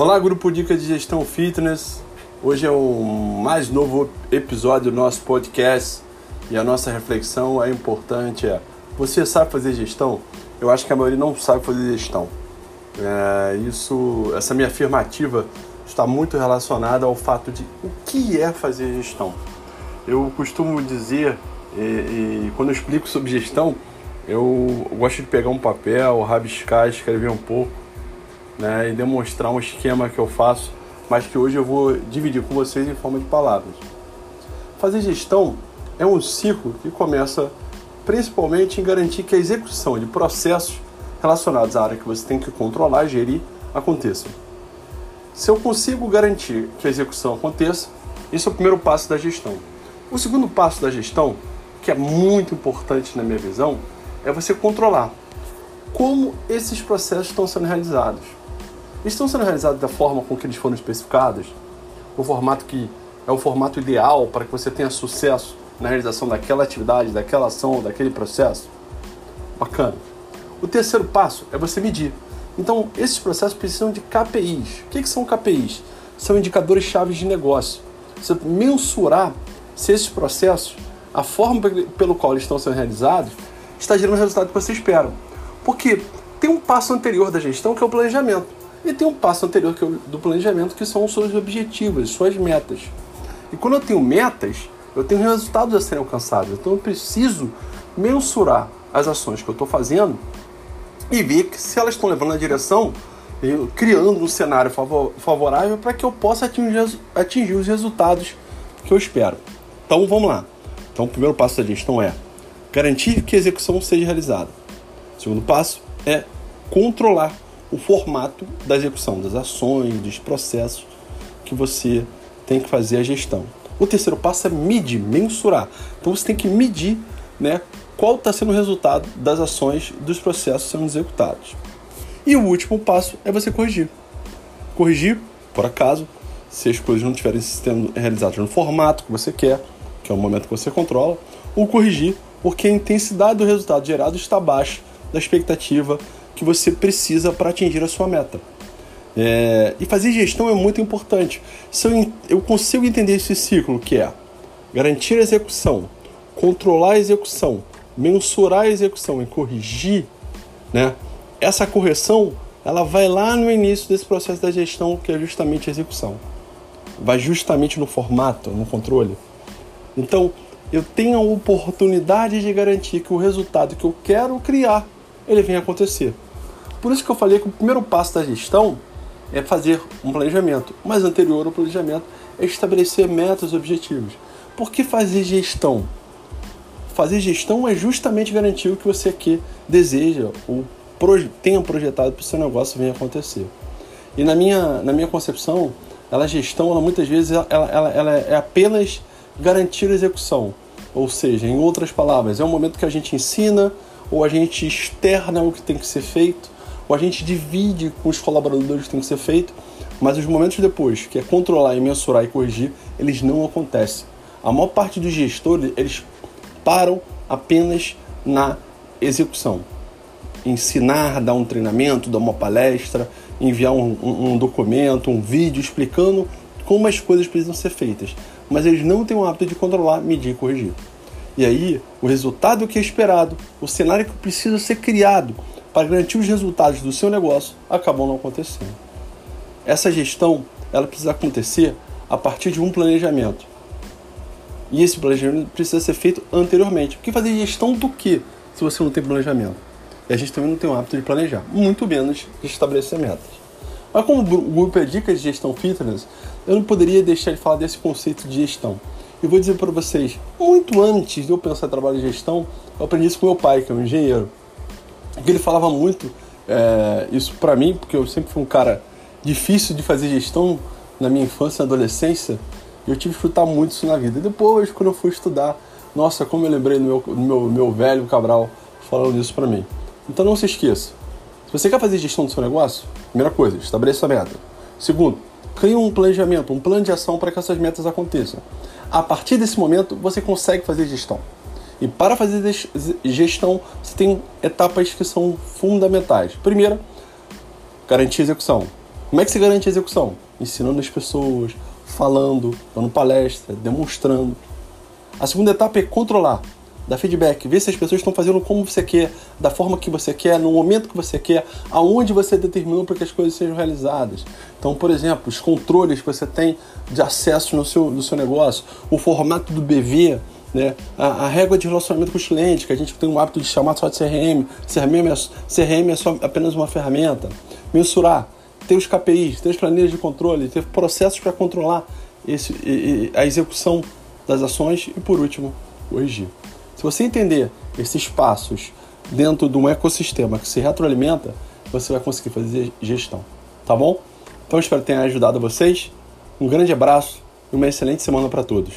Olá, grupo Dica de Gestão Fitness. Hoje é um mais novo episódio do nosso podcast e a nossa reflexão é importante é você sabe fazer gestão? Eu acho que a maioria não sabe fazer gestão. É, isso, essa minha afirmativa está muito relacionada ao fato de o que é fazer gestão. Eu costumo dizer e, e quando eu explico sobre gestão, eu gosto de pegar um papel, rabiscar, escrever um pouco né, e demonstrar um esquema que eu faço, mas que hoje eu vou dividir com vocês em forma de palavras. Fazer gestão é um ciclo que começa principalmente em garantir que a execução de processos relacionados à área que você tem que controlar e gerir aconteça. Se eu consigo garantir que a execução aconteça, esse é o primeiro passo da gestão. O segundo passo da gestão, que é muito importante na minha visão, é você controlar como esses processos estão sendo realizados estão sendo realizados da forma com que eles foram especificados, o formato que é o formato ideal para que você tenha sucesso na realização daquela atividade, daquela ação, daquele processo. Bacana. O terceiro passo é você medir. Então, esses processos precisam de KPIs. O que, que são KPIs? São indicadores chaves de negócio. Você mensurar se esses processos, a forma pelo qual eles estão sendo realizados, está gerando o resultado que você espera. Porque tem um passo anterior da gestão que é o planejamento. E tem um passo anterior que do planejamento, que são os seus objetivos, suas metas. E quando eu tenho metas, eu tenho resultados a serem alcançados. Então eu preciso mensurar as ações que eu estou fazendo e ver que se elas estão levando na direção, criando um cenário favorável para que eu possa atingir, atingir os resultados que eu espero. Então vamos lá. Então o primeiro passo da gestão é garantir que a execução seja realizada. O segundo passo é controlar o formato da execução das ações, dos processos que você tem que fazer a gestão. O terceiro passo é medir, mensurar. Então você tem que medir né, qual está sendo o resultado das ações, dos processos sendo executados. E o último passo é você corrigir. Corrigir, por acaso, se as coisas não estiverem sendo realizadas no formato que você quer, que é o momento que você controla, ou corrigir porque a intensidade do resultado gerado está abaixo da expectativa que você precisa para atingir a sua meta. É, e fazer gestão é muito importante. Se eu, eu consigo entender esse ciclo que é garantir a execução, controlar a execução, mensurar a execução e corrigir, né? Essa correção ela vai lá no início desse processo da gestão, que é justamente a execução. Vai justamente no formato, no controle. Então, eu tenho a oportunidade de garantir que o resultado que eu quero criar, ele venha acontecer. Por isso que eu falei que o primeiro passo da gestão é fazer um planejamento, mas anterior ao planejamento é estabelecer metas e objetivos. Por que fazer gestão? Fazer gestão é justamente garantir o que você aqui deseja ou tenha projetado para o seu negócio venha acontecer. E na minha, na minha concepção, ela gestão, ela muitas vezes ela, ela, ela é apenas garantir a execução. Ou seja, em outras palavras, é um momento que a gente ensina ou a gente externa o que tem que ser feito ou a gente divide com os colaboradores que tem que ser feito, mas os momentos depois, que é controlar e mensurar e corrigir, eles não acontecem. A maior parte dos gestores, eles param apenas na execução. Ensinar, dar um treinamento, dar uma palestra, enviar um, um, um documento, um vídeo explicando como as coisas precisam ser feitas. Mas eles não têm o hábito de controlar, medir e corrigir. E aí, o resultado que é esperado, o cenário que precisa ser criado, para garantir os resultados do seu negócio acabam não acontecendo. Essa gestão ela precisa acontecer a partir de um planejamento. E esse planejamento precisa ser feito anteriormente. Porque fazer gestão do que se você não tem planejamento? E a gente também não tem o hábito de planejar, muito menos de estabelecer metas. Mas como o grupo é dicas de gestão fitness, eu não poderia deixar de falar desse conceito de gestão. E vou dizer para vocês, muito antes de eu pensar em trabalho de gestão, eu aprendi isso com meu pai, que é um engenheiro que ele falava muito é, isso para mim, porque eu sempre fui um cara difícil de fazer gestão na minha infância e adolescência, eu tive que escutar muito isso na vida. E depois, quando eu fui estudar, nossa, como eu lembrei do meu, do meu, meu velho Cabral falando isso para mim. Então não se esqueça, se você quer fazer gestão do seu negócio, primeira coisa, estabeleça a meta. Segundo, crie um planejamento, um plano de ação para que essas metas aconteçam. A partir desse momento, você consegue fazer gestão. E para fazer gestão, você tem etapas que são fundamentais. Primeira, garantir execução. Como é que você garante a execução? Ensinando as pessoas, falando, dando palestra, demonstrando. A segunda etapa é controlar, dar feedback, ver se as pessoas estão fazendo como você quer, da forma que você quer, no momento que você quer, aonde você determinou para que as coisas sejam realizadas. Então, por exemplo, os controles que você tem de acesso no seu, no seu negócio, o formato do BV, né? A, a, régua de relacionamento com os clientes, que a gente tem o hábito de chamar só de CRM. CRM é, CRM é só apenas uma ferramenta. Mensurar, ter os KPIs, ter as planilhas de controle, ter processos para controlar esse, e, e, a execução das ações e, por último, corrigir. Se você entender esses passos dentro de um ecossistema que se retroalimenta, você vai conseguir fazer gestão. Tá bom? Então espero que tenha ajudado vocês. Um grande abraço e uma excelente semana para todos.